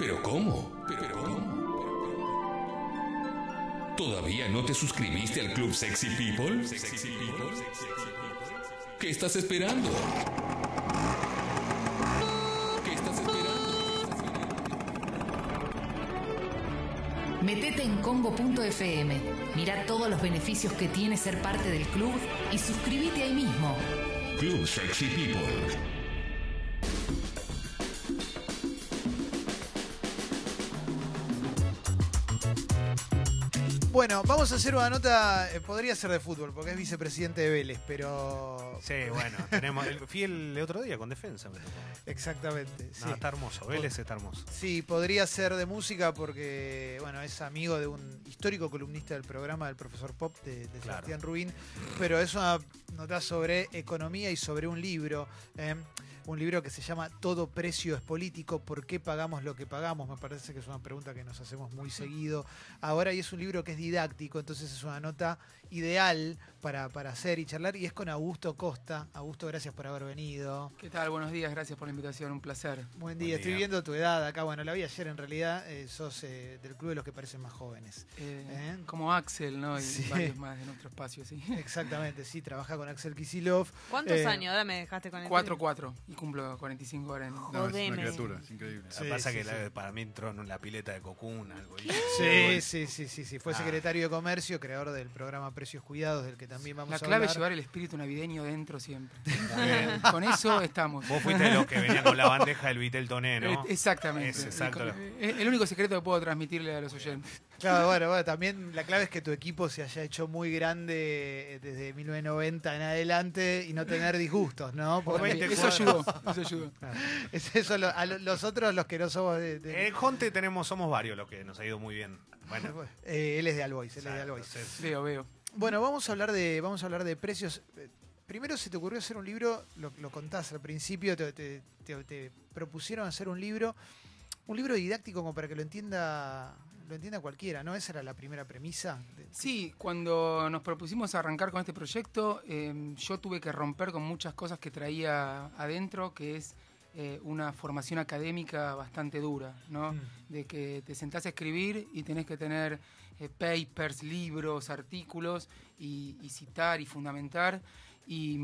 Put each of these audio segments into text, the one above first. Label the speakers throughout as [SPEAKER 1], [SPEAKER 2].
[SPEAKER 1] ¿Pero cómo? ¿Pero cómo? ¿Todavía no te suscribiste al Club Sexy People? ¿Qué estás esperando? ¿Qué estás esperando?
[SPEAKER 2] Metete en congo.fm, mira todos los beneficios que tiene ser parte del club y suscríbete ahí mismo.
[SPEAKER 1] Club Sexy People.
[SPEAKER 3] Bueno, vamos a hacer una nota, eh, podría ser de fútbol, porque es vicepresidente de Vélez, pero...
[SPEAKER 4] Sí, bueno, tenemos el fiel de otro día con defensa. me tocó.
[SPEAKER 3] Exactamente.
[SPEAKER 4] No,
[SPEAKER 3] sí.
[SPEAKER 4] está hermoso, Vélez está hermoso.
[SPEAKER 3] Sí, podría ser de música porque, bueno, es amigo de un histórico columnista del programa del profesor Pop, de, de
[SPEAKER 4] Claro.
[SPEAKER 3] Sebastián Rubín, pero es una nota sobre economía y sobre un libro, ¿eh? un libro que se llama Todo precio es político, ¿por qué pagamos lo que pagamos? Me parece que es una pregunta que nos hacemos muy seguido ahora y es un libro que es didáctico, entonces es una nota ideal para, para hacer y charlar y es con Augusto Costa. Augusto, gracias por haber venido.
[SPEAKER 5] ¿Qué tal? Buenos días, gracias por la invitación, un placer.
[SPEAKER 3] Buen día,
[SPEAKER 4] Buen
[SPEAKER 3] estoy
[SPEAKER 4] día.
[SPEAKER 3] viendo tu edad acá. Bueno, la vi ayer en realidad. eh, sos eh, del club de los que parecen más jóvenes.
[SPEAKER 5] Eh,
[SPEAKER 3] ¿Eh?
[SPEAKER 5] Como Axel, ¿no? Y
[SPEAKER 3] Sí.
[SPEAKER 5] varios más de nuestro espacio, sí.
[SPEAKER 3] Exactamente, sí, trabaja con Axel Kisilov.
[SPEAKER 6] ¿Cuántos
[SPEAKER 3] Eh,
[SPEAKER 6] años? Ahora me dejaste con el
[SPEAKER 5] 4-4 y cumplo 45 horas en
[SPEAKER 7] No, es una criatura, es increíble.
[SPEAKER 4] Lo
[SPEAKER 3] Sí,
[SPEAKER 4] que pasa
[SPEAKER 3] sí,
[SPEAKER 4] que la- para mí entró en la pileta de Cocún, algo. y-
[SPEAKER 3] Sí, sí, sí, sí, sí. Fue
[SPEAKER 4] Ah.
[SPEAKER 3] secretario de Comercio, creador del programa Precios Cuidados, del que también vamos
[SPEAKER 5] La
[SPEAKER 3] a
[SPEAKER 5] clave es
[SPEAKER 3] hablar.
[SPEAKER 5] llevar el espíritu navideño dentro siempre.
[SPEAKER 4] Bien.
[SPEAKER 5] Con eso estamos.
[SPEAKER 4] Vos fuiste de los que venían con la bandeja del Vitel Toné, ¿no?
[SPEAKER 5] Exactamente.
[SPEAKER 4] Es exacto.
[SPEAKER 5] El único secreto que puedo transmitirle a los oyentes.
[SPEAKER 3] Claro, bueno, bueno, también la clave es que tu equipo se haya hecho muy grande eh, desde 1990 en adelante y no tener disgustos, ¿no? Porque
[SPEAKER 5] Eso ayudó, eso ayudó.
[SPEAKER 3] Es eso, lo- a lo- los otros, los que no somos de... de-
[SPEAKER 4] En Jonte tenemos, somos varios los que nos ha ido muy bien. Bueno,
[SPEAKER 3] Eh, él es de Albois, él es de Albois.
[SPEAKER 4] entonces,
[SPEAKER 5] Veo, veo.
[SPEAKER 3] Bueno, vamos a hablar de, vamos a hablar de precios. Primero se te ocurrió hacer un libro, lo, lo contás al principio, te, te- te- te propusieron hacer un libro, un libro didáctico como para que lo entienda, lo entienda cualquiera, ¿no? Esa era la primera premisa.
[SPEAKER 5] Sí, cuando nos propusimos arrancar con este proyecto, eh, yo tuve que romper con muchas cosas que traía adentro, que es eh, una formación académica bastante dura, ¿no?
[SPEAKER 3] Mm.
[SPEAKER 5] De que te sentás a escribir y tenés que tener eh, papers, libros, artículos y, y citar y fundamentar. Y,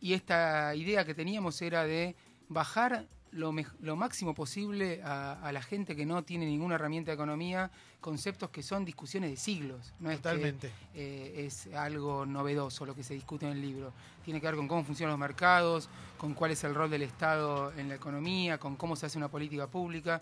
[SPEAKER 5] y esta idea que teníamos era de bajar lo, lo máximo posible a, a la gente que no tiene ninguna herramienta de economía conceptos que son discusiones de siglos. No es que,
[SPEAKER 3] Totalmente.
[SPEAKER 5] eh, es algo novedoso lo que se discute en el libro. Tiene que ver con cómo funcionan los mercados, con cuál es el rol del Estado en la economía, con cómo se hace una política pública.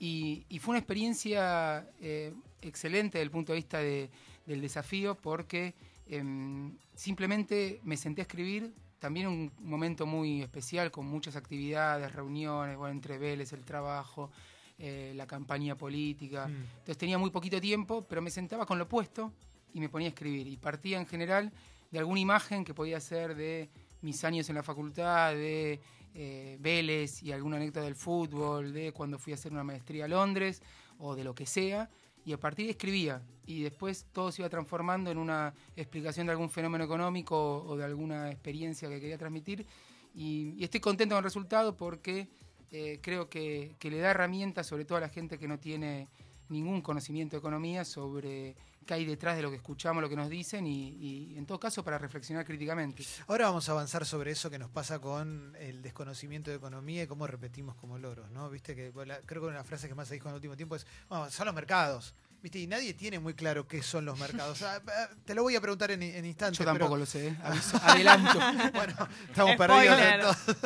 [SPEAKER 5] Y, y fue una experiencia eh, excelente desde el punto de vista de- del desafío porque em, simplemente me senté a escribir. También un momento muy especial con muchas actividades, reuniones, bueno, entre Vélez, el trabajo, eh, la campaña política.
[SPEAKER 3] Mm.
[SPEAKER 5] Entonces tenía muy poquito tiempo, pero me sentaba con lo opuesto y me ponía a escribir. Y partía en general de alguna imagen que podía ser de mis años en la facultad, de eh, Vélez y alguna anécdota del fútbol, de cuando fui a hacer una maestría a Londres o de lo que sea. Y a partir de escribía. Y después todo se iba transformando en una explicación de algún fenómeno económico o, de alguna experiencia que quería transmitir. Y, y estoy contento con el resultado porque eh, creo que, que le da herramientas, sobre todo a la gente que no tiene ningún conocimiento de economía, sobre qué hay detrás de lo que escuchamos, lo que nos dicen y, y, en todo caso para reflexionar críticamente.
[SPEAKER 3] Ahora vamos a avanzar sobre eso que nos pasa con el desconocimiento de economía y cómo repetimos como loros, ¿no? Viste que bueno, la- creo que una de las frases que más se dijo en el último tiempo es, bueno, son los mercados. ¿Viste? Y nadie tiene muy claro qué son los mercados. Ah, ah, te lo voy a preguntar en, en instantes.
[SPEAKER 5] Yo tampoco
[SPEAKER 3] pero-
[SPEAKER 5] lo sé, ¿eh? Aviso, adelanto.
[SPEAKER 3] Bueno, estamos
[SPEAKER 6] Spoiler.
[SPEAKER 3] perdidos. entonces.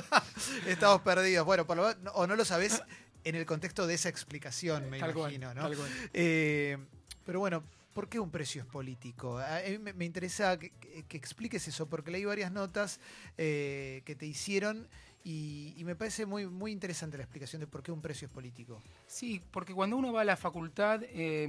[SPEAKER 3] estamos perdidos. Bueno, por lo menos- o no lo sabés en el contexto de esa explicación, me
[SPEAKER 5] Tal cual,
[SPEAKER 3] imagino, ¿no?
[SPEAKER 5] tal cual.
[SPEAKER 3] Eh, pero bueno, ¿por qué un precio es político? A mí me, me interesa que, que- que expliques eso, porque leí varias notas eh, que te hicieron y, y me parece muy, muy interesante la explicación de por qué un precio es político.
[SPEAKER 5] Sí, porque cuando uno va a la facultad eh,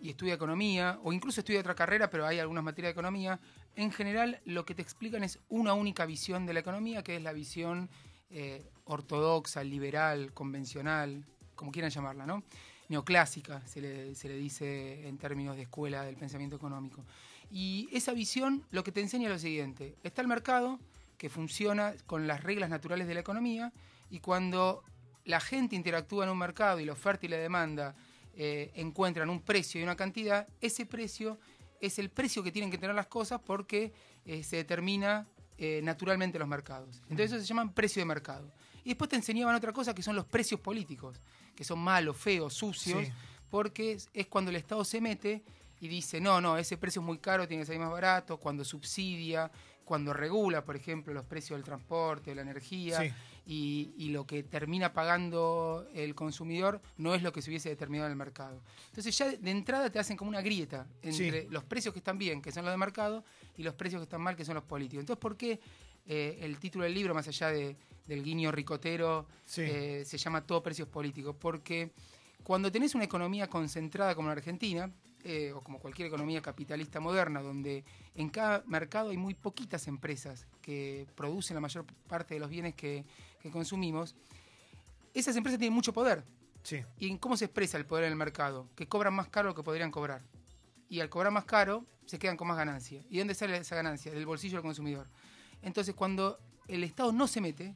[SPEAKER 5] y estudia economía, o incluso estudia otra carrera, pero hay algunas materias de economía, en general lo que te explican es una única visión de la economía, que es la visión eh, ortodoxa, liberal, convencional, como quieran llamarla, ¿no? Neoclásica, se le, dice en términos de escuela del pensamiento económico. Y esa visión lo que te enseña es lo siguiente, está el mercado que funciona con las reglas naturales de la economía y cuando la gente interactúa en un mercado y la oferta y la demanda eh, encuentran un precio y una cantidad, ese precio es el precio que tienen que tener las cosas porque eh, se determina eh, naturalmente los mercados. Entonces eso se llaman precio de mercado. Y después te enseñaban otra cosa que son los precios políticos, que son malos, feos, sucios,
[SPEAKER 3] Sí.
[SPEAKER 5] porque es, cuando el Estado se mete y dice, no, no, ese precio es muy caro, tiene que salir más barato, cuando subsidia, cuando regula, por ejemplo, los precios del transporte, de la energía,
[SPEAKER 3] Sí.
[SPEAKER 5] y, y lo que termina pagando el consumidor no es lo que se hubiese determinado en el mercado. Entonces ya de entrada te hacen como una grieta entre
[SPEAKER 3] Sí.
[SPEAKER 5] los precios que están bien, que son los de mercado, y los precios que están mal, que son los políticos. Entonces, ¿por qué eh, el título del libro, más allá de- del guiño ricotero,
[SPEAKER 3] Sí.
[SPEAKER 5] eh, se llama Todo Precios Políticos? Porque cuando tenés una economía concentrada como la Argentina, eh, o como cualquier economía capitalista moderna, donde en cada mercado hay muy poquitas empresas que producen la mayor parte de los bienes que, que consumimos, esas empresas tienen mucho poder.
[SPEAKER 3] Sí.
[SPEAKER 5] ¿Y en cómo se expresa el poder en el mercado? Que cobran más caro lo que podrían cobrar. Y al cobrar más caro, se quedan con más ganancia. ¿Y de dónde sale esa ganancia? Del bolsillo del consumidor. Entonces, cuando el Estado no se mete,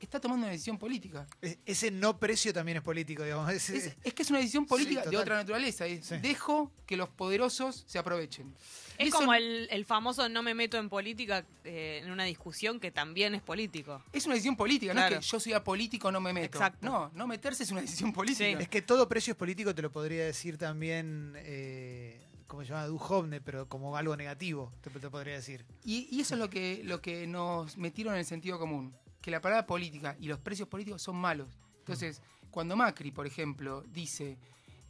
[SPEAKER 5] está tomando una decisión política.
[SPEAKER 3] E- Ese no precio también es político, digamos.
[SPEAKER 5] Es, es que es una decisión política de otra naturaleza. Es,
[SPEAKER 3] Sí.
[SPEAKER 5] Dejo que los poderosos se aprovechen.
[SPEAKER 6] Es
[SPEAKER 5] Eso
[SPEAKER 6] como el, el famoso no me meto en política eh, en una discusión que también es político.
[SPEAKER 5] Es una decisión política, no es que yo soy apolítico, no me meto.
[SPEAKER 6] Exacto.
[SPEAKER 5] No, no meterse es una decisión política.
[SPEAKER 3] Es que todo precio es político, te lo podría decir también, eh, como se llama, Duhovne, pero como algo negativo, te, podría decir.
[SPEAKER 5] Y, eso es lo que, lo que nos metieron en el sentido común, que la palabra política y los precios políticos son malos. Entonces, cuando Macri, por ejemplo, dice,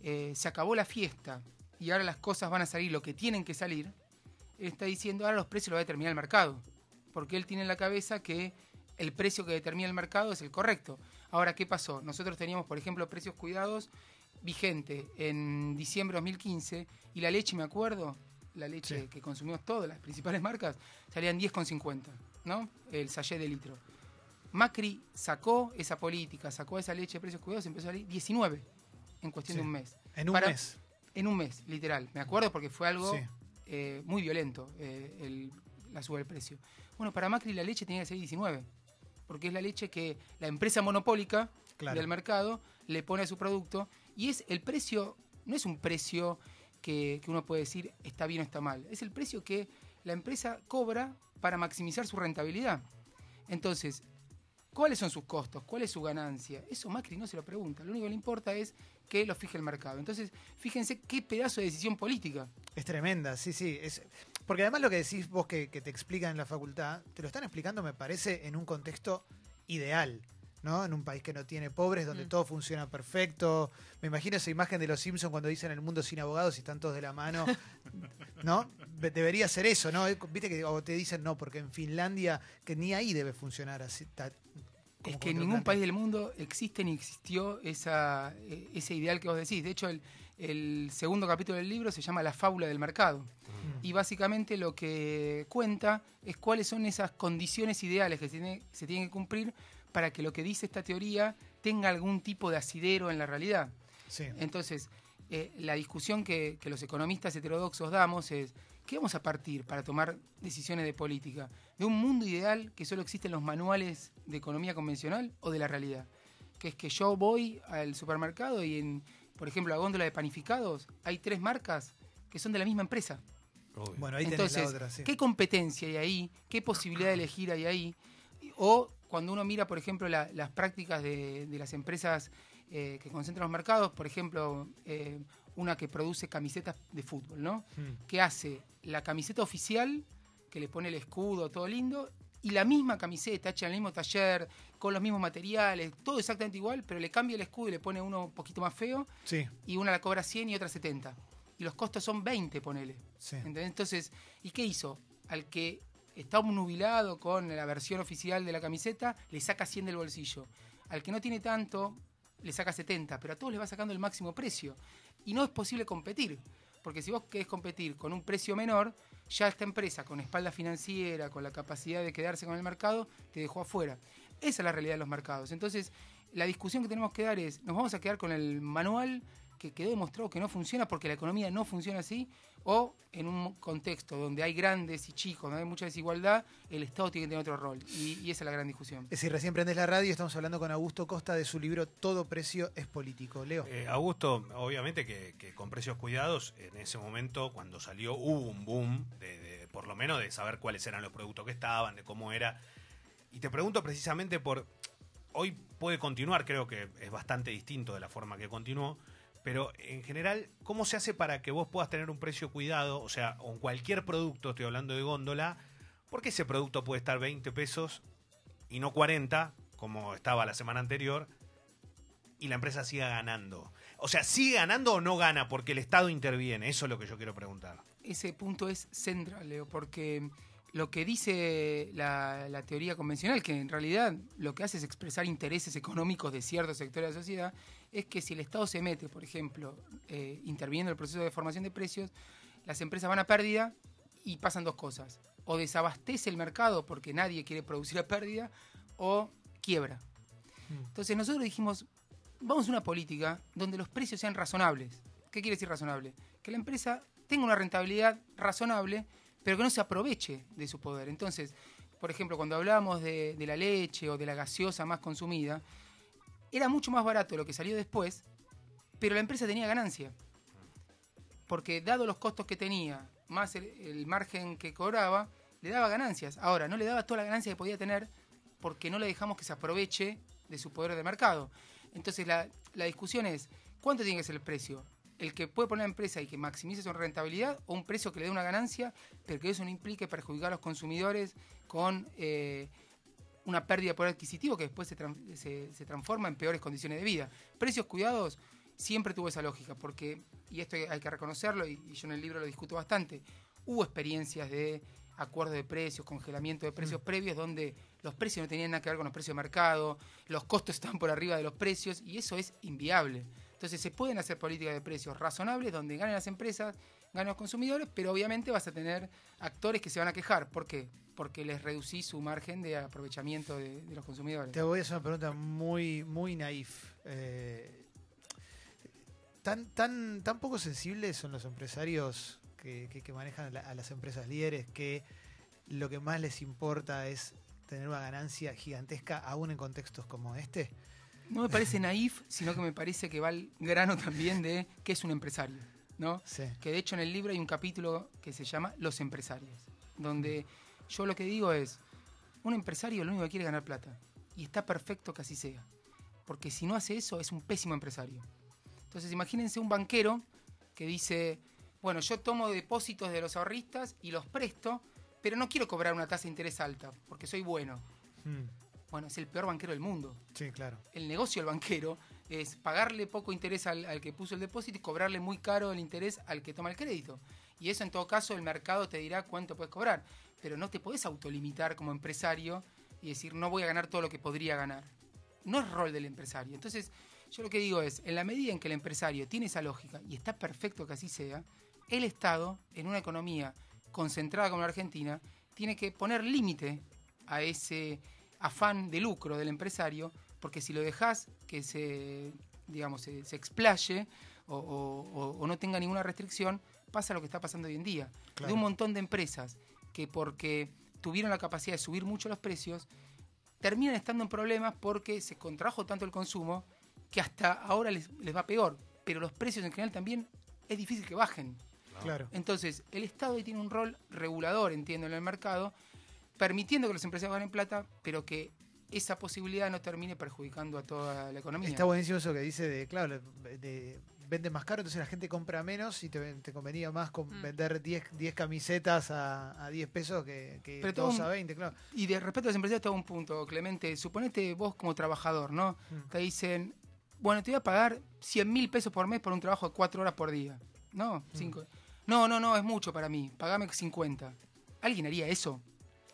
[SPEAKER 5] eh, se acabó la fiesta y ahora las cosas van a salir lo que tienen que salir, él está diciendo, ahora los precios los va a determinar el mercado, porque él tiene en la cabeza que el precio que determina el mercado es el correcto. Ahora, ¿qué pasó? Nosotros teníamos, por ejemplo, precios cuidados vigente en diciembre de 2015 y la leche, me acuerdo, la leche
[SPEAKER 3] Sí.
[SPEAKER 5] que consumimos todas las principales marcas, salían 10,50, ¿no? El sachet de litro. Macri sacó esa política, sacó esa leche de precios cuidados y empezó a salir 19 en cuestión
[SPEAKER 3] Sí.
[SPEAKER 5] de un mes.
[SPEAKER 3] En un
[SPEAKER 5] Para-
[SPEAKER 3] mes.
[SPEAKER 5] En un mes, literal. Me acuerdo porque fue algo
[SPEAKER 3] Sí.
[SPEAKER 5] eh, muy violento eh, el- la suba del precio. Bueno, para Macri la leche tenía que ser 19, porque es la leche que la empresa monopólica
[SPEAKER 3] Claro.
[SPEAKER 5] del mercado le pone a su producto y es el precio, no es un precio que, uno puede decir está bien o está mal, es el precio que la empresa cobra para maximizar su rentabilidad. Entonces, ¿cuáles son sus costos? ¿Cuál es su ganancia? Eso Macri no se lo pregunta, lo único que le importa es que lo fije el mercado. Entonces, fíjense qué pedazo de decisión política.
[SPEAKER 3] Es tremenda, sí, sí. Es, porque además lo que decís vos que te explican en la facultad, te lo están explicando, me parece, en un contexto ideal. ¿No? En un país que no tiene pobres, donde
[SPEAKER 6] Mm.
[SPEAKER 3] todo funciona perfecto. Me imagino esa imagen de los Simpsons cuando dicen el mundo sin abogados y están todos de la mano. ¿No? Be- Debería ser eso, ¿no? Eh, Viste que o te dicen no, porque en Finlandia, que ni ahí debe funcionar así. ta-
[SPEAKER 5] Es que en ningún país del mundo existe ni existió esa, eh, ese ideal que vos decís. De hecho, el, el segundo capítulo del libro se llama La fábula del mercado. Y básicamente lo que cuenta es cuáles son esas condiciones ideales que se, tiene- se tienen que cumplir para que lo que dice esta teoría tenga algún tipo de asidero en la realidad.
[SPEAKER 3] Sí.
[SPEAKER 5] Entonces, eh, la discusión que, que los economistas heterodoxos damos es, ¿qué vamos a partir para tomar decisiones de política? ¿De un mundo ideal que solo existe en los manuales de economía convencional o de la realidad? Que es que yo voy al supermercado y en, por ejemplo, la góndola de panificados hay tres marcas que son de la misma empresa.
[SPEAKER 4] Obvio.
[SPEAKER 3] Bueno, ahí
[SPEAKER 5] Entonces,
[SPEAKER 3] la otra, sí.
[SPEAKER 5] ¿qué competencia hay ahí? ¿Qué posibilidad de elegir hay ahí? O cuando uno mira, por ejemplo, la- las prácticas de, de las empresas eh, que concentran los mercados, por ejemplo, eh, una que produce camisetas de fútbol, ¿no?
[SPEAKER 3] Mm.
[SPEAKER 5] Que hace la camiseta oficial, que le pone el escudo, todo lindo, y la misma camiseta hecha en el mismo taller, con los mismos materiales, todo exactamente igual, pero le cambia el escudo y le pone uno un poquito más feo,
[SPEAKER 3] Sí,
[SPEAKER 5] y una la cobra 100 y otra 70. Y los costos son 20, ponele.
[SPEAKER 3] sí.
[SPEAKER 5] Entonces, ¿y qué hizo? Al que está nubilado con la versión oficial de la camiseta, le saca 100 del bolsillo. Al que no tiene tanto, le saca 70, pero a todos les va sacando el máximo precio. Y no es posible competir, porque si vos querés competir con un precio menor, ya esta empresa con espalda financiera, con la capacidad de quedarse con el mercado, te dejó afuera. Esa es la realidad de los mercados. Entonces, la discusión que tenemos que dar es, ¿nos vamos a quedar con el manual que quedó demostrado que no funciona porque la economía no funciona así, o en un contexto donde hay grandes y chicos, donde hay mucha desigualdad, el Estado tiene que tener otro rol. Y, y esa es la gran discusión.
[SPEAKER 3] Es decir, recién prendés la radio estamos hablando con Augusto Costa de su libro Todo precio es político. Leo.
[SPEAKER 4] Eh, Augusto, obviamente que, que con precios cuidados, en ese momento, cuando salió, hubo un boom, de, de- por lo menos de saber cuáles eran los productos que estaban, de cómo era. Y te pregunto precisamente por. Hoy puede continuar, creo que es bastante distinto de la forma que continuó. Pero en general, ¿cómo se hace para que vos puedas tener un precio cuidado? O sea, con cualquier producto, estoy hablando de góndola, ¿por qué ese producto puede estar 20 pesos y no 40, como estaba la semana anterior, y la empresa siga ganando? O sea, ¿sigue ganando o no gana porque el Estado interviene? Eso es lo que yo quiero preguntar.
[SPEAKER 5] ese punto es central, Leo, porque lo que dice la, la teoría convencional, que en realidad lo que hace es expresar intereses económicos de ciertos sectores de la sociedad, es que si el Estado se mete, por ejemplo, eh, interviniendo en el proceso de formación de precios, las empresas van a pérdida y pasan dos cosas. O desabastece el mercado porque nadie quiere producir a pérdida, o quiebra. Entonces nosotros dijimos, vamos a una política donde los precios sean razonables. ¿Qué quiere decir razonable? Que la empresa tenga una rentabilidad razonable, pero que no se aproveche de su poder. Entonces, por ejemplo, cuando hablábamos de, la leche o de la gaseosa más consumida, era mucho más barato lo que salió después, pero la empresa tenía ganancia. Porque dado los costos que tenía, más el, el margen que cobraba, le daba ganancias. Ahora, no le daba toda la ganancia que podía tener porque no le dejamos que se aproveche de su poder de mercado. Entonces la, la discusión es, ¿cuánto tiene que ser el precio? ¿El que puede poner la empresa y que maximice su rentabilidad o un precio que le dé una ganancia, pero que eso no implique perjudicar a los consumidores con eh, una pérdida de poder adquisitivo que después se, se- se transforma en peores condiciones de vida? Precios cuidados siempre tuvo esa lógica, porque, y esto hay que reconocerlo, y, y yo en el libro lo discuto bastante, hubo experiencias de acuerdos de precios, congelamiento de precios previos, donde los precios no tenían nada que ver con los precios de mercado, los costos están por arriba de los precios, y eso es inviable. Entonces se pueden hacer políticas de precios razonables donde ganen las empresas, ganen los consumidores, pero obviamente vas a tener actores que se van a quejar. ¿Por qué? Porque les reducís su margen de aprovechamiento de, los consumidores.
[SPEAKER 3] Te voy a hacer una pregunta muy, muy naif. Eh, ¿tan, tan, ¿Tan poco sensibles son los empresarios que, que- que manejan a las empresas líderes que lo que más les importa es tener una ganancia gigantesca aún en contextos como este?
[SPEAKER 5] No me parece naif, sino que me parece que va al grano también de qué es un empresario, ¿no?
[SPEAKER 3] Sí.
[SPEAKER 5] Que de hecho en el libro hay un capítulo que se llama Los empresarios, donde yo lo que digo es, un empresario lo único que quiere es ganar plata, y está perfecto que así sea, porque si no hace eso es un pésimo empresario. Entonces imagínense un banquero que dice, bueno, yo tomo depósitos de los ahorristas y los presto, pero no quiero cobrar una tasa de interés alta, porque soy bueno.
[SPEAKER 3] Mm,
[SPEAKER 5] Bueno, es el peor banquero del mundo
[SPEAKER 3] sí, claro.
[SPEAKER 5] el negocio del banquero es pagarle poco interés al, al que puso el depósito y cobrarle muy caro el interés al que toma el crédito. Y eso en todo caso el mercado te dirá cuánto puedes cobrar. Pero no te podés autolimitar como empresario y decir no voy a ganar todo lo que podría ganar. No es rol del empresario. Entonces yo lo que digo es, en la medida en que el empresario tiene esa lógica, y está perfecto que así sea, el Estado, en una economía concentrada como la Argentina, tiene que poner límite a ese afán de lucro del empresario, porque si lo dejas que se, digamos, se, se explaye o, o- o- o no tenga ninguna restricción, pasa lo que está pasando hoy en día.
[SPEAKER 3] Claro.
[SPEAKER 5] De un montón de empresas que porque tuvieron la capacidad de subir mucho los precios, terminan estando en problemas porque se contrajo tanto el consumo que hasta ahora les, les va peor. Pero los precios en general también es difícil que bajen.
[SPEAKER 3] Claro.
[SPEAKER 5] Entonces, el Estado ahí tiene un rol regulador, entiendo, en el mercado, permitiendo que los empresarios ganen plata, pero que esa posibilidad no termine perjudicando a toda la economía.
[SPEAKER 3] Está buenísimo eso que dice de, claro, de, más caro, entonces la gente compra menos y te, te convenía más con
[SPEAKER 6] Mm.
[SPEAKER 3] vender 10, 10 camisetas a, a 10 pesos que, que
[SPEAKER 5] Pero todo
[SPEAKER 3] dos
[SPEAKER 5] un-
[SPEAKER 3] a 20, claro.
[SPEAKER 5] Y de respecto a los empresarios, te hago un punto, Clemente. Suponete vos como trabajador, ¿no?
[SPEAKER 3] Mm.
[SPEAKER 5] Te dicen, bueno, te voy a pagar 100 mil pesos por mes por un trabajo de 4 horas por día. No, cinco. No, no, no, es mucho para mí. Pagame 50. ¿Alguien haría eso?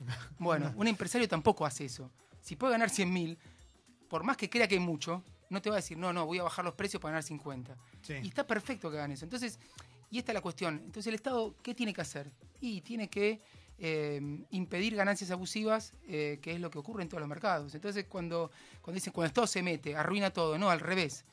[SPEAKER 5] Bueno, un empresario tampoco hace eso. Si puede ganar 100 mil, por más que crea que es mucho, no te va a decir, no, no, voy a bajar los precios para ganar 50.
[SPEAKER 3] Sí.
[SPEAKER 5] Y está perfecto que hagan eso. Entonces, y esta es la cuestión. Entonces, el Estado, ¿qué tiene que hacer? Y tiene que eh, impedir ganancias abusivas, eh, que es lo que ocurre en todos los mercados. Entonces, cuando, cuando dicen, cuando el Estado se mete, arruina todo, no, al revés.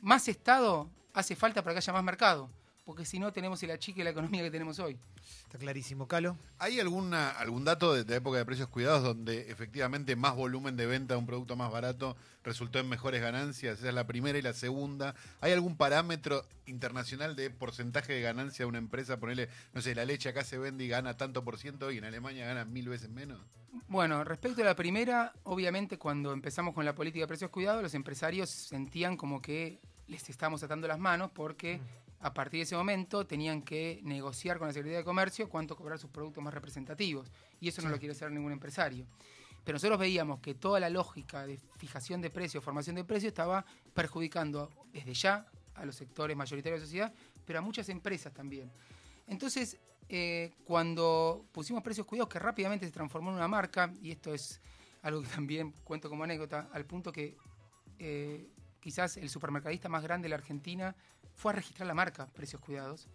[SPEAKER 5] Más Estado hace falta para que haya más mercado, porque si no tenemos el achique de la economía que tenemos hoy.
[SPEAKER 3] Está clarísimo, Calo.
[SPEAKER 7] ¿Hay alguna, algún dato de la época de precios cuidados donde efectivamente más volumen de venta de un producto más barato resultó en mejores ganancias? Esa es la primera y la segunda. ¿Hay algún parámetro internacional de porcentaje de ganancia de una empresa? Ponerle, no sé, la leche acá se vende y gana tanto por ciento y en Alemania gana mil veces menos.
[SPEAKER 5] Bueno, respecto a la primera, obviamente cuando empezamos con la política de precios cuidados, los empresarios sentían como que les estábamos atando las manos porque a partir de ese momento tenían que negociar con la Secretaría de Comercio cuánto cobrar sus productos más representativos. Y eso no lo quiere hacer ningún empresario. Pero nosotros veíamos que toda la lógica de fijación de precios, formación de precios, estaba perjudicando desde ya a los sectores mayoritarios de la sociedad, pero a muchas empresas también. Entonces, eh, cuando pusimos precios cuidados, que rápidamente se transformó en una marca, y esto es algo que también cuento como anécdota, al punto que eh, quizás el supermercadista más grande de la Argentina fue a registrar la marca Precios Cuidados.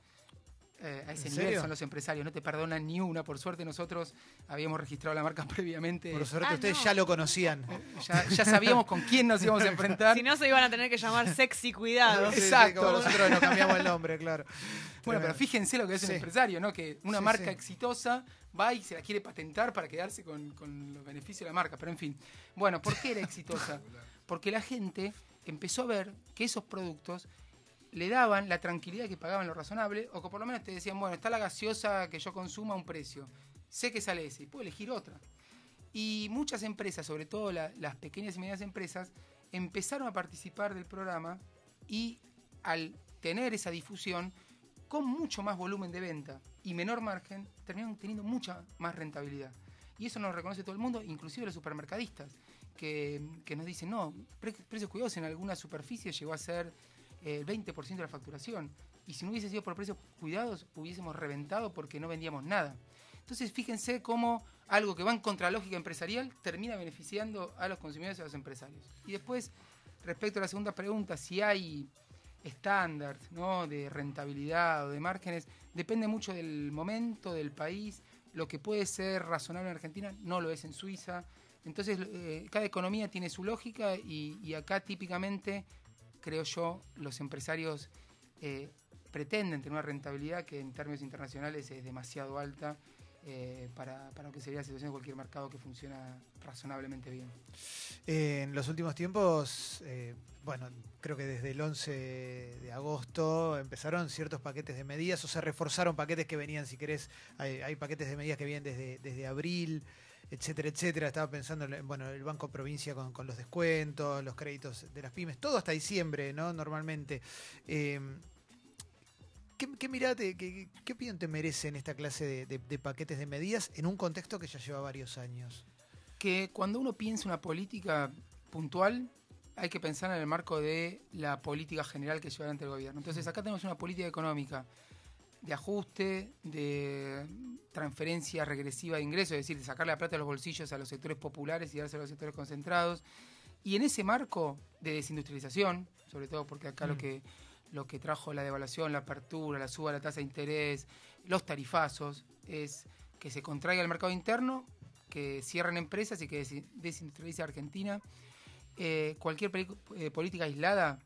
[SPEAKER 5] Eh, a ese
[SPEAKER 3] ¿En
[SPEAKER 5] nivel
[SPEAKER 3] serio?
[SPEAKER 5] son los empresarios, no te perdonan ni una. Por suerte nosotros habíamos registrado la marca previamente.
[SPEAKER 3] Por suerte
[SPEAKER 6] Ah,
[SPEAKER 3] ustedes
[SPEAKER 6] no.
[SPEAKER 3] ya lo conocían.
[SPEAKER 5] Ya, ya sabíamos con quién nos íbamos a enfrentar.
[SPEAKER 6] Si no, se iban a tener que llamar sexy cuidado.
[SPEAKER 3] Sí, sí,
[SPEAKER 5] Exacto.
[SPEAKER 3] como nosotros nos cambiamos el nombre, claro.
[SPEAKER 5] Bueno, pero
[SPEAKER 3] Tremendo.
[SPEAKER 5] fíjense lo que es
[SPEAKER 3] Sí.
[SPEAKER 5] un empresario, ¿no? Que una
[SPEAKER 3] Sí,
[SPEAKER 5] marca
[SPEAKER 3] sí.
[SPEAKER 5] exitosa va y se la quiere patentar para quedarse con, con los beneficios de la marca. Pero en fin. Bueno, ¿por qué era exitosa? Porque la gente empezó a ver que esos productos le daban la tranquilidad que pagaban lo razonable, o que por lo menos te decían, bueno, está la gaseosa que yo consuma a un precio. Sé que sale ese, y puedo elegir otra. Y muchas empresas, sobre todo la- las pequeñas y medianas empresas, empezaron a participar del programa y al tener esa difusión, con mucho más volumen de venta y menor margen, terminaron teniendo mucha más rentabilidad. Y eso nos reconoce todo el mundo, inclusive los supermercadistas, que, que nos dicen, no, pre- precios cuidados en alguna superficie llegó a ser el 20% de la facturación. Y si no hubiese sido por precios cuidados, hubiésemos reventado porque no vendíamos nada. Entonces, fíjense cómo algo que va en contralógica empresarial termina beneficiando a los consumidores y a los empresarios. Y después, respecto a la segunda pregunta, si hay estándares ¿no? de rentabilidad o de márgenes, depende mucho del momento, del país. Lo que puede ser razonable en Argentina no lo es en Suiza. Entonces, eh, cada economía tiene su lógica y, y acá típicamente, creo yo, los empresarios eh, pretenden tener una rentabilidad que en términos internacionales es demasiado alta eh, para, para lo que sería la situación de cualquier mercado que funciona razonablemente bien.
[SPEAKER 3] Eh, en los últimos tiempos, bueno, creo que desde el 11 de agosto empezaron ciertos paquetes de medidas o se reforzaron paquetes que venían, si querés, hay, hay paquetes de medidas que vienen desde, desde abril, etcétera, etcétera. Estaba pensando en bueno, el Banco Provincia con, con los descuentos, los créditos de las pymes, todo hasta diciembre, ¿no? Normalmente. Eh, ¿Qué, qué mirada qué, qué opinión te merecen esta clase de, de- paquetes de medidas en un contexto que ya lleva varios años?
[SPEAKER 5] que cuando uno piensa una política puntual, hay que pensar en el marco de la política general que lleva adelante el gobierno. Entonces, acá tenemos una política económica de ajuste, de transferencia regresiva de ingresos, es decir, de sacar la plata de los bolsillos a los sectores populares y darse a los sectores concentrados. Y en ese marco de desindustrialización, sobre todo porque acá lo que lo que trajo la devaluación, la apertura, la suba de la tasa de interés, los tarifazos, es que se contraiga el mercado interno, que cierren empresas y que desi- desindustrialice Argentina. Eh, cualquier eh, política aislada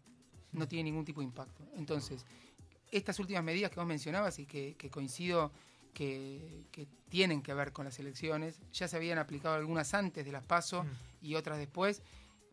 [SPEAKER 5] no tiene ningún tipo de impacto. Entonces, estas últimas medidas que vos mencionabas y que, que coincido que, que tienen que ver con las elecciones, ya se habían aplicado algunas antes de las PASO y otras después.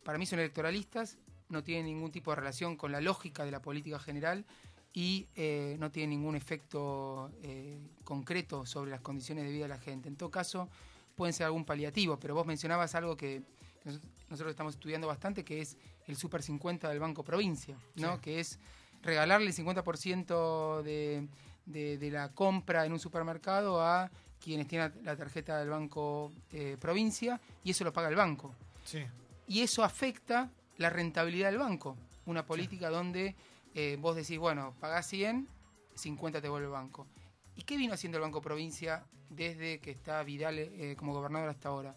[SPEAKER 5] Para mí son electoralistas, no tienen ningún tipo de relación con la lógica de la política general y eh, no tienen ningún efecto eh, concreto sobre las condiciones de vida de la gente. En todo caso, pueden ser algún paliativo, pero vos mencionabas algo que nos- nosotros estamos estudiando bastante, que es el Super 50 del Banco Provincia, ¿no? que es regalarle el 50% de, de, de la compra en un supermercado a quienes tienen la tarjeta del Banco eh, Provincia y eso lo paga el banco
[SPEAKER 3] Sí.
[SPEAKER 5] y eso afecta la rentabilidad del banco. Una política donde eh, vos decís, bueno, pagás 100, 50 te vuelve el banco. ¿Y qué vino haciendo el Banco Provincia desde que está Vidal eh, como gobernador hasta ahora?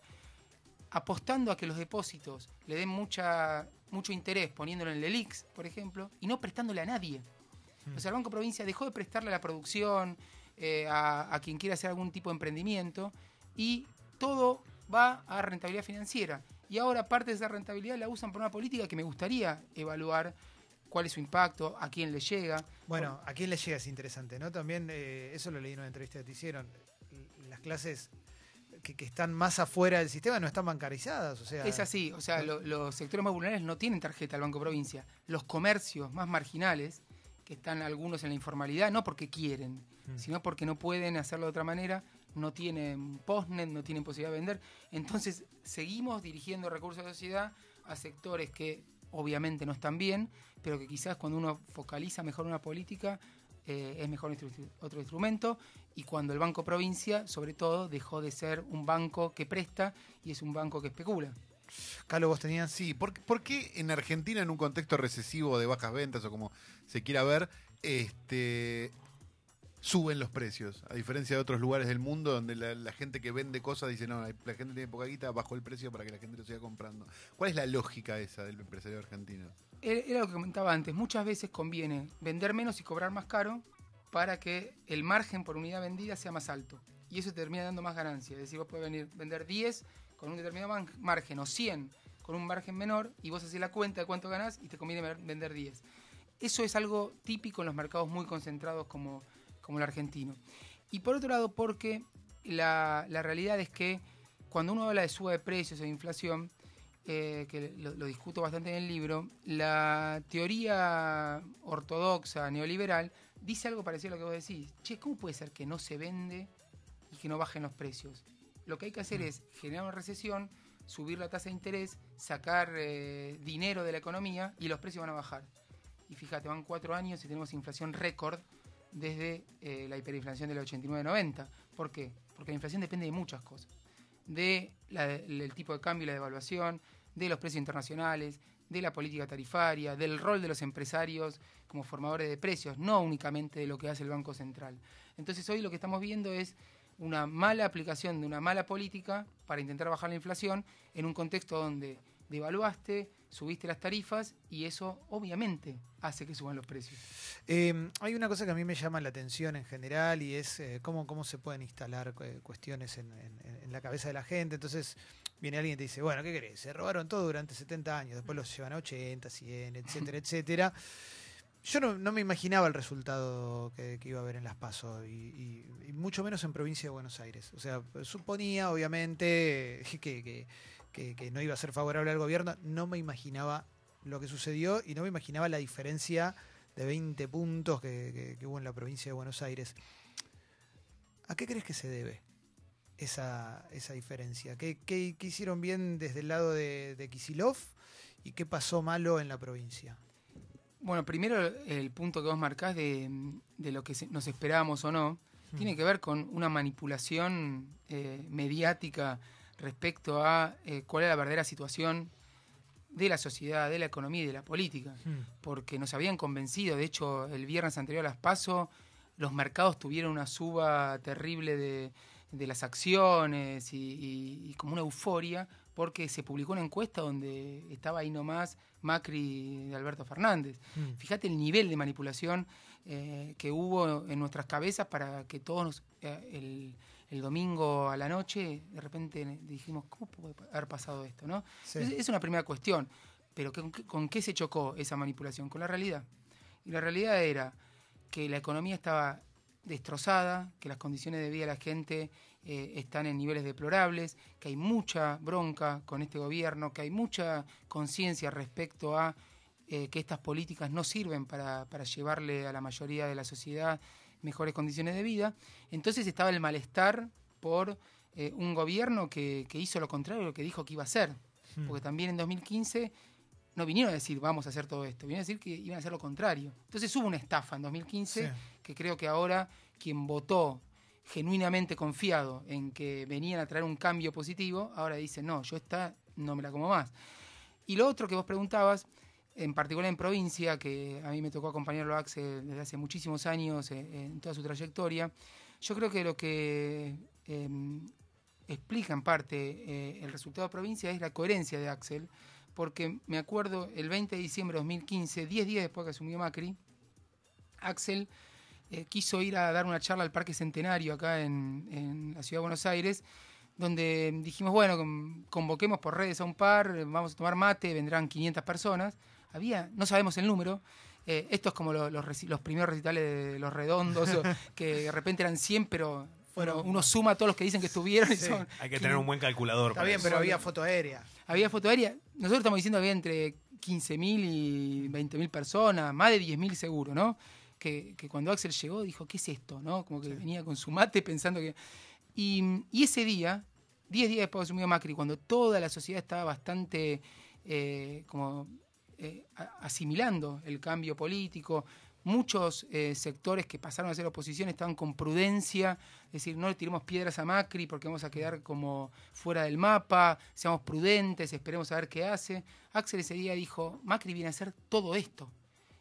[SPEAKER 5] Apostando a que los depósitos le den mucha, mucho interés, poniéndolo en el ELIX, por ejemplo, y no prestándole a nadie. O sea, el Banco Provincia dejó de prestarle a la producción, eh, a, quien quiera hacer algún tipo de emprendimiento, y todo va a rentabilidad financiera. Y ahora parte de esa rentabilidad la usan por una política que me gustaría evaluar cuál es su impacto, a quién le llega.
[SPEAKER 3] Bueno, a quién le llega es interesante, ¿no? También, eh, eso lo leí en una entrevista que te hicieron. Las clases que, que están más afuera del sistema no están bancarizadas, o sea...
[SPEAKER 5] Es así, o sea, lo- los sectores más vulnerables no tienen tarjeta al Banco Provincia. Los comercios más marginales, que están algunos en la informalidad, no porque quieren,
[SPEAKER 3] Mm.
[SPEAKER 5] sino porque no pueden hacerlo de otra manera, no tienen postnet, no tienen posibilidad de vender. Entonces, seguimos dirigiendo recursos de la sociedad a sectores que obviamente no están bien, pero que quizás cuando uno focaliza mejor una política, eh, es mejor otro instrumento. Y cuando el Banco Provincia, sobre todo, dejó de ser un banco que presta y es un banco que especula.
[SPEAKER 3] Carlos, vos tenías...
[SPEAKER 7] Sí, ¿por, por qué en Argentina, en un contexto recesivo de bajas ventas o como se quiera ver, este, suben los precios? A diferencia de otros lugares del mundo donde la, la gente que vende cosas dice, no, la gente tiene poca guita, bajo el precio para que la gente lo siga comprando. ¿Cuál es la lógica esa del empresario argentino?
[SPEAKER 5] Era era lo que comentaba antes, muchas veces conviene vender menos y cobrar más caro para que el margen por unidad vendida sea más alto. Y eso te termina dando más ganancia. Es decir, vos puedes venir, vender 10 con un determinado margen o 100 con un margen menor y vos haces la cuenta de cuánto ganás y te conviene vender 10. Eso es algo típico en los mercados muy concentrados como, como el argentino. Y por otro lado, porque la, la realidad es que cuando uno habla de suba de precios o de inflación, eh, que lo, lo discuto bastante en el libro, la teoría ortodoxa neoliberal dice algo parecido a lo que vos decís. Che, ¿cómo puede ser que no se vende y que no bajen los precios? Lo que hay que hacer es generar una recesión, subir la tasa de interés, sacar eh, dinero de la economía y los precios van a bajar. Y fíjate, van cuatro años y tenemos inflación récord desde eh, la hiperinflación del 89-90. ¿Por qué? Porque la inflación depende de muchas cosas. De la- del tipo de cambio y la devaluación, de los precios internacionales, de la política tarifaria, del rol de los empresarios como formadores de precios, no únicamente de lo que hace el Banco Central. Entonces hoy lo que estamos viendo es una mala aplicación de una mala política para intentar bajar la inflación en un contexto donde devaluaste, subiste las tarifas y eso obviamente hace que suban los precios.
[SPEAKER 3] Eh, hay una cosa que a mí me llama la atención en general y es eh, cómo, cómo se pueden instalar eh, cuestiones en- en la cabeza de la gente. Entonces viene alguien y te dice, bueno, ¿qué querés? Se robaron todo durante 70 años, después los llevan a 80, 100, etcétera, etcétera. Yo no, no me imaginaba el resultado que, que iba a haber en Las Paso y, y- y mucho menos en provincia de Buenos Aires. O sea, suponía obviamente que, que- que- que no iba a ser favorable al gobierno. No me imaginaba lo que sucedió y no me imaginaba la diferencia de 20 puntos que, que- que hubo en la provincia de Buenos Aires. ¿A qué crees que se debe esa, esa diferencia? ¿Qué, qué- qué hicieron bien desde el lado de, de Kisilov y qué pasó malo en la provincia?
[SPEAKER 5] Bueno, primero el punto que vos marcás de, de lo que nos esperábamos o no, tiene que ver con una manipulación eh, mediática respecto a eh, cuál es la verdadera situación de la sociedad, de la economía y de la política. Porque nos habían convencido, de hecho, el viernes anterior a las PASO, los mercados tuvieron una suba terrible de, de las acciones y, y- y como una euforia, porque se publicó una encuesta donde estaba ahí nomás Macri de Alberto Fernández.
[SPEAKER 3] Mm.
[SPEAKER 5] Fíjate el nivel de manipulación eh, que hubo en nuestras cabezas para que todos nos- eh, el, el domingo a la noche de repente dijimos, ¿cómo puede haber pasado esto? ¿no?
[SPEAKER 3] Sí.
[SPEAKER 5] Es, es una primera cuestión, pero ¿con qué, con qué se chocó esa manipulación? Con la realidad. Y la realidad era que la economía estaba destrozada, que las condiciones de vida de la gente eh, están en niveles deplorables, que hay mucha bronca con este gobierno, que hay mucha conciencia respecto a eh, que estas políticas no sirven para, para llevarle a la mayoría de la sociedad mejores condiciones de vida. Entonces estaba el malestar por eh, un gobierno que, que hizo lo contrario de lo que dijo que iba a hacer. Porque también en 2015 no vinieron a decir vamos a hacer todo esto, vinieron a decir que iban a hacer lo contrario. Entonces hubo una estafa en 2015
[SPEAKER 3] Sí.
[SPEAKER 5] que creo que ahora quien votó genuinamente confiado en que venían a traer un cambio positivo, ahora dice, no, yo esta no me la como más. Y lo otro que vos preguntabas, en particular en provincia, que a mí me tocó acompañarlo a Axel desde hace muchísimos años eh, en toda su trayectoria, yo creo que lo que eh, explica en parte eh, el resultado de provincia es la coherencia de Axel, porque me acuerdo el 20 de diciembre de 2015, 10 días después que asumió Macri, Axel eh, quiso ir a dar una charla al Parque Centenario acá en, en la ciudad de Buenos Aires, donde dijimos, bueno, con- convoquemos por redes a un par, vamos a tomar mate, vendrán 500 personas. había, no sabemos el número, eh, esto es como lo- los, primeros recitales de Los Redondos, que de repente eran 100, pero
[SPEAKER 3] Fueron
[SPEAKER 5] uno, suma a todos los que dicen que estuvieron y son
[SPEAKER 4] Hay que tener un buen calculador.
[SPEAKER 3] Está
[SPEAKER 4] para
[SPEAKER 3] bien,
[SPEAKER 4] eso.
[SPEAKER 3] pero había foto aérea.
[SPEAKER 5] Había foto aérea. Nosotros estamos diciendo que había entre 15.000 y 20.000 personas, más de 10.000 seguro, ¿no? Que, que cuando Axel llegó dijo, ¿qué es esto? ¿no? Como que venía con su mate pensando que... Y, y ese día, 10 días después de asumido Macri, cuando toda la sociedad estaba bastante eh, como eh, asimilando el cambio político, muchos eh, sectores que pasaron a ser oposición estaban con prudencia, es decir, no le tiremos piedras a Macri porque vamos a quedar como fuera del mapa, seamos prudentes, esperemos a ver qué hace. Axel ese día dijo, Macri viene a hacer todo esto.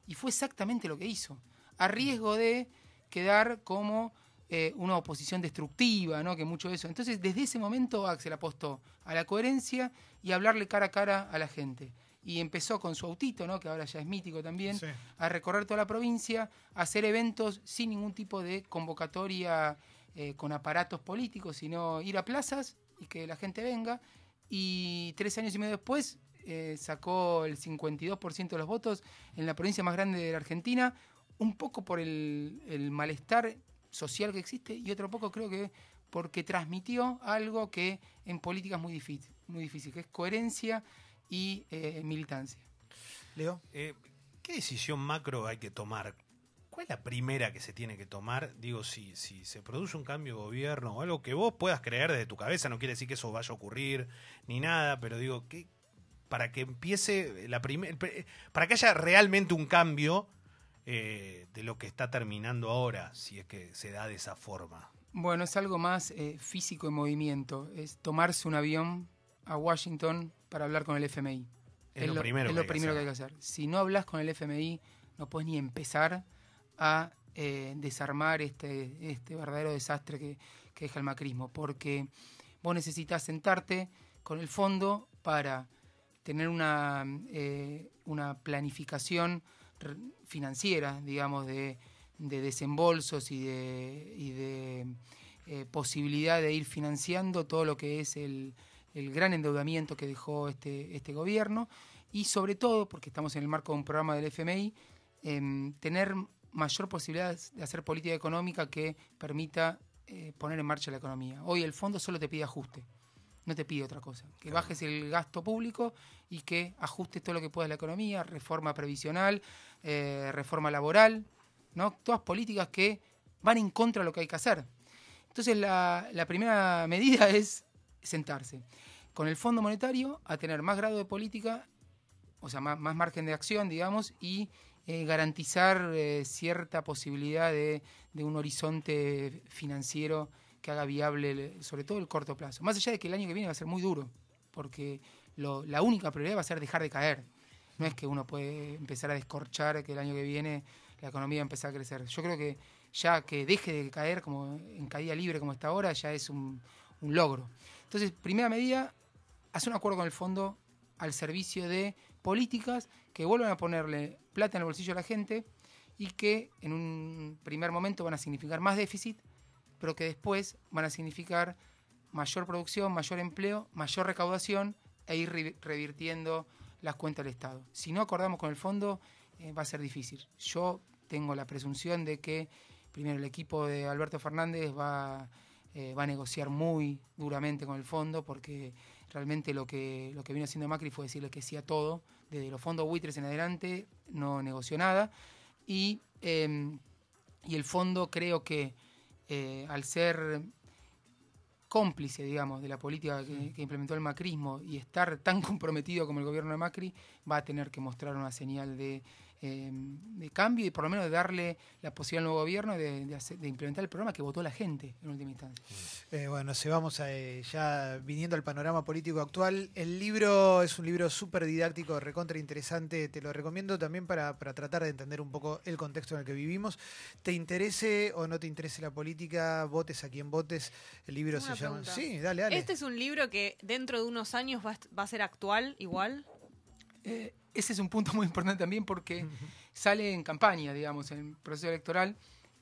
[SPEAKER 5] Y fue exactamente lo que hizo, a riesgo de quedar como eh, una oposición destructiva, ¿no? que mucho de eso. Entonces, desde ese momento Axel apostó a la coherencia y a hablarle cara a cara a la gente. Y empezó con su autito, ¿no? que ahora ya es mítico también,
[SPEAKER 3] Sí.
[SPEAKER 5] a recorrer toda la provincia, a hacer eventos sin ningún tipo de convocatoria eh, con aparatos políticos, sino ir a plazas y que la gente venga. Y tres años y medio después eh, sacó el 52% de los votos en la provincia más grande de la Argentina, un poco por el, el malestar social que existe y otro poco creo que porque transmitió algo que en política es muy difícil, muy difícil que es coherencia y eh, militancia.
[SPEAKER 3] Leo.
[SPEAKER 4] Eh, ¿Qué decisión macro hay que tomar? ¿Cuál es la primera que se tiene que tomar? Digo, si, si se produce un cambio de gobierno o algo que vos puedas creer desde tu cabeza, no quiere decir que eso vaya a ocurrir ni nada, pero digo, ¿qué, para que empiece la primera, para que haya realmente un cambio eh, de lo que está terminando ahora, si es que se da de esa forma.
[SPEAKER 5] Bueno, es algo más eh, físico en movimiento, es tomarse un avión a Washington para hablar con el FMI.
[SPEAKER 4] Es lo primero
[SPEAKER 5] es
[SPEAKER 4] que
[SPEAKER 5] lo
[SPEAKER 4] hay que
[SPEAKER 5] primero que
[SPEAKER 4] hacer.
[SPEAKER 5] hay que hacer. Si no hablas con el FMI, no puedes ni empezar a eh, desarmar este, este verdadero desastre que, que deja el macrismo, porque vos necesitas sentarte con el fondo para tener una, eh, una planificación financiera, digamos, de, de desembolsos y de, y de eh, posibilidad de ir financiando todo lo que es el, el gran endeudamiento que dejó este, este gobierno y sobre todo, porque estamos en el marco de un programa del FMI, em, tener mayor posibilidad de hacer política económica que permita eh, poner en marcha la economía. Hoy el fondo solo te pide ajuste, no te pide otra cosa. Que bajes el gasto público y que ajustes todo lo que puedas la economía, reforma previsional, eh, reforma laboral, ¿no? Todas políticas que van en contra de lo que hay que hacer. Entonces la, la primera medida es sentarse con el Fondo Monetario a tener más grado de política, o sea, más, más margen de acción, digamos, y eh, garantizar eh, cierta posibilidad de, de un horizonte financiero que haga viable, sobre todo el corto plazo. Más allá de que el año que viene va a ser muy duro, porque la única prioridad va a ser dejar de caer. No es que uno puede empezar a descorchar que el año que viene la economía va a empezar a crecer. Yo creo que ya que deje de caer como en caída libre como está ahora, ya es un logro. Entonces, primera medida, hacer un acuerdo con el fondo al servicio de políticas que vuelvan a ponerle plata en el bolsillo a la gente y que en un primer momento van a significar más déficit, pero que después van a significar mayor producción, mayor empleo, mayor recaudación e ir re- revirtiendo las cuentas del Estado. Si no acordamos con el fondo, eh, va a ser difícil. Yo tengo la presunción de que primero el equipo de Alberto Fernández va, eh, va a negociar muy duramente con el fondo porque realmente lo que, lo que vino haciendo Macri fue decirle que sí a todo, desde los fondos buitres en adelante no negoció nada. Y, eh, y el fondo creo que eh, al ser cómplice, digamos, de la política que, que implementó el macrismo y estar tan comprometido como el gobierno de Macri, va a tener que mostrar una señal de, eh, de cambio y por lo menos de darle la posibilidad al nuevo gobierno de, de hacer- de implementar el programa que votó la gente en última instancia.
[SPEAKER 3] Eh, bueno, se vamos a, eh, ya viniendo al panorama político actual. El libro es un libro súper didáctico, recontra interesante. Te lo recomiendo también para, para tratar de entender un poco el contexto en el que vivimos. Te interese o no te interese la política, votes a quien votes. El libro se llama.
[SPEAKER 6] pregunta.
[SPEAKER 3] Sí, dale, dale.
[SPEAKER 6] Este es un libro que dentro de unos años va, va a ser actual igual.
[SPEAKER 5] Eh, ese es un punto muy importante también porque sale en campaña, digamos, en el proceso electoral,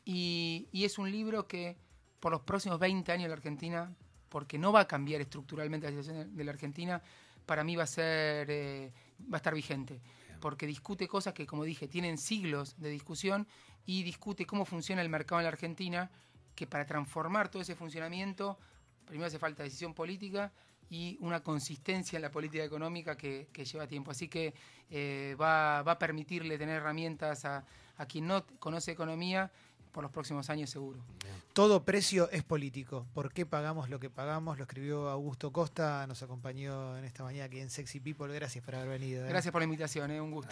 [SPEAKER 5] y, y es un libro que por los próximos 20 años de la Argentina, porque no va a cambiar estructuralmente la situación de la Argentina, para mí va a ser, eh, va a estar vigente. porque discute cosas que, como dije, tienen siglos de discusión y discute cómo funciona el mercado en la Argentina, que para transformar todo ese funcionamiento, primero hace falta decisión política y una consistencia en la política económica que, que lleva tiempo. Así que eh, va, va a permitirle tener herramientas a, a quien no conoce economía por los próximos años seguro.
[SPEAKER 3] Todo precio es político. ¿Por qué pagamos lo que pagamos? Lo escribió Augusto Costa, nos acompañó en esta mañana aquí en Sexy People. Gracias por haber venido. ¿eh?
[SPEAKER 5] Gracias por la invitación, eh, un gusto.